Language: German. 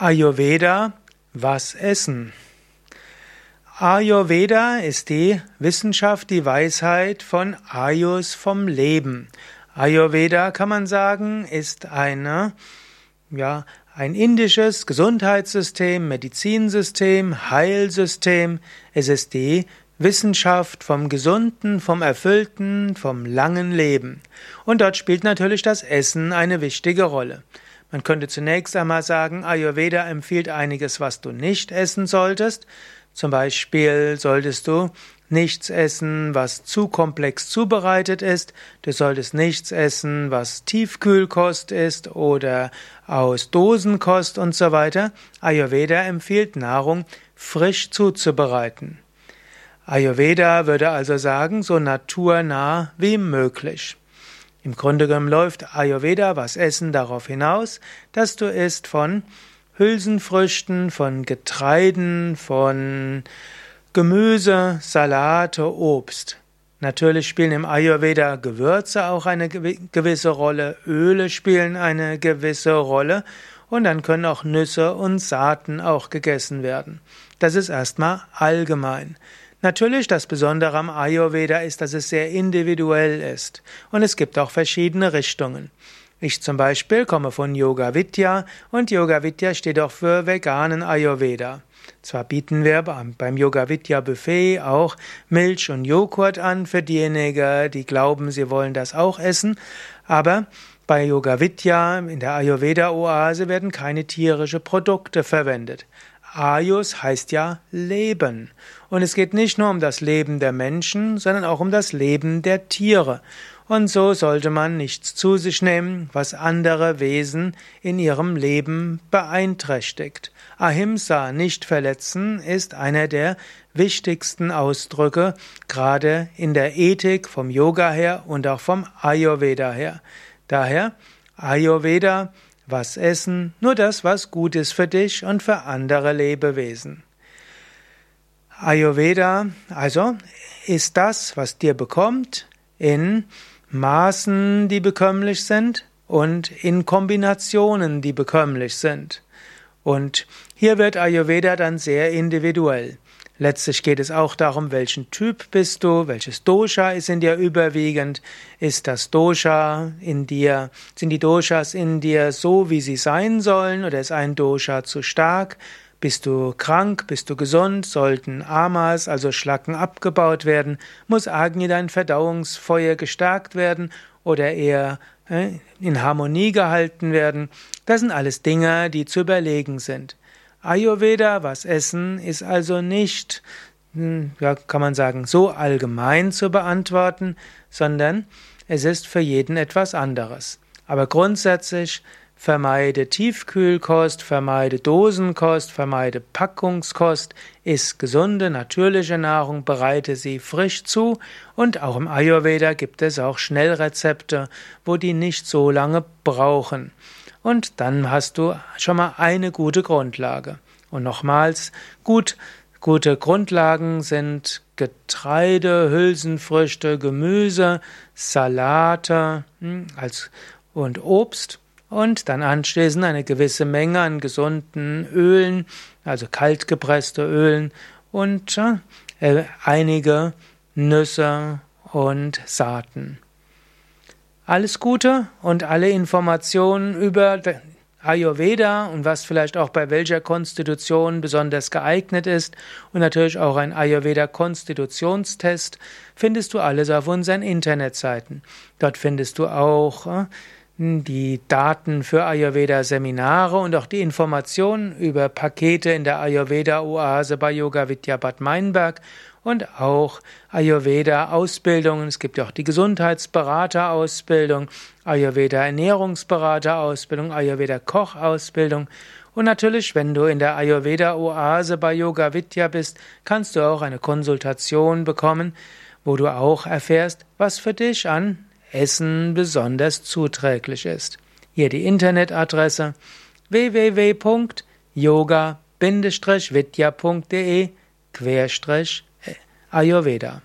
Ayurveda, was essen? Ayurveda ist die Wissenschaft, die Weisheit von Ayus vom Leben. Ayurveda kann man sagen, ist eine, ja, ein indisches Gesundheitssystem, Medizinsystem, Heilsystem. Es ist die Wissenschaft vom gesunden, vom erfüllten, vom langen Leben. Und dort spielt natürlich das Essen eine wichtige Rolle. Man könnte zunächst einmal sagen, Ayurveda empfiehlt einiges, was du nicht essen solltest. Zum Beispiel solltest du nichts essen, was zu komplex zubereitet ist. Du solltest nichts essen, was Tiefkühlkost ist oder aus Dosenkost und so weiter. Ayurveda empfiehlt Nahrung frisch zuzubereiten. Ayurveda würde also sagen, so naturnah wie möglich. Im Grunde genommen läuft Ayurveda, was Essen, darauf hinaus, dass du isst von Hülsenfrüchten, von Getreiden, von Gemüse, Salate, Obst. Natürlich spielen im Ayurveda Gewürze auch eine gewisse Rolle, Öle spielen eine gewisse Rolle und dann können auch Nüsse und Saaten auch gegessen werden. Das ist erstmal allgemein. Natürlich, das Besondere am Ayurveda ist, dass es sehr individuell ist. Und es gibt auch verschiedene Richtungen. Ich zum Beispiel komme von Yoga Vidya und Yoga Vidya steht auch für veganen Ayurveda. Zwar bieten wir beim Yoga Vidya Buffet auch Milch und Joghurt an für diejenigen, die glauben, sie wollen das auch essen, aber bei Yoga Vidya in der Ayurveda Oase werden keine tierische Produkte verwendet. Ayus heißt ja Leben. Und es geht nicht nur um das Leben der Menschen, sondern auch um das Leben der Tiere. Und so sollte man nichts zu sich nehmen, was andere Wesen in ihrem Leben beeinträchtigt. Ahimsa, nicht verletzen, ist einer der wichtigsten Ausdrücke, gerade in der Ethik vom Yoga her und auch vom Ayurveda her. Daher Ayurveda was essen? Nur das, was gut ist für dich und für andere Lebewesen. Ayurveda, also, ist das, was dir bekommt, in Maßen, die bekömmlich sind und in Kombinationen, die bekömmlich sind. Und hier wird Ayurveda dann sehr individuell. Letztlich geht es auch darum, welchen Typ bist du, welches Dosha ist in dir überwiegend, ist das Dosha in dir, sind die Doshas in dir so, wie sie sein sollen, oder ist ein Dosha zu stark? Bist du krank, bist du gesund, sollten Amas, also Schlacken, abgebaut werden, muss Agni dein Verdauungsfeuer gestärkt werden oder eher äh, in Harmonie gehalten werden. Das sind alles Dinge, die zu überlegen sind. Ayurveda, was essen, ist also nicht, hm, ja, kann man sagen, so allgemein zu beantworten, sondern es ist für jeden etwas anderes. Aber grundsätzlich vermeide Tiefkühlkost, vermeide Dosenkost, vermeide Packungskost, iss gesunde, natürliche Nahrung, bereite sie frisch zu und auch im Ayurveda gibt es auch Schnellrezepte, wo die nicht so lange brauchen. Und dann hast du schon mal eine gute Grundlage. Und nochmals, gut, gute Grundlagen sind Getreide, Hülsenfrüchte, Gemüse, Salate hm, als, und Obst und dann anschließend eine gewisse Menge an gesunden Ölen, also kaltgepresste Ölen und äh, einige Nüsse und Saaten. Alles Gute und alle Informationen über Ayurveda und was vielleicht auch bei welcher Konstitution besonders geeignet ist und natürlich auch ein Ayurveda Konstitutionstest findest du alles auf unseren Internetseiten. Dort findest du auch äh, die Daten für Ayurveda Seminare und auch die Informationen über Pakete in der Ayurveda Oase bei Yoga Vidya Bad Meinberg und auch Ayurveda-Ausbildungen. Es gibt ja auch die Gesundheitsberater-Ausbildung, Ayurveda-Ernährungsberater-Ausbildung, Ayurveda-Koch-Ausbildung. Und natürlich, wenn du in der Ayurveda-Oase bei Yoga Vidya bist, kannst du auch eine Konsultation bekommen, wo du auch erfährst, was für dich an Essen besonders zuträglich ist. Hier die Internetadresse www.yoga-vidya.de Ayurveda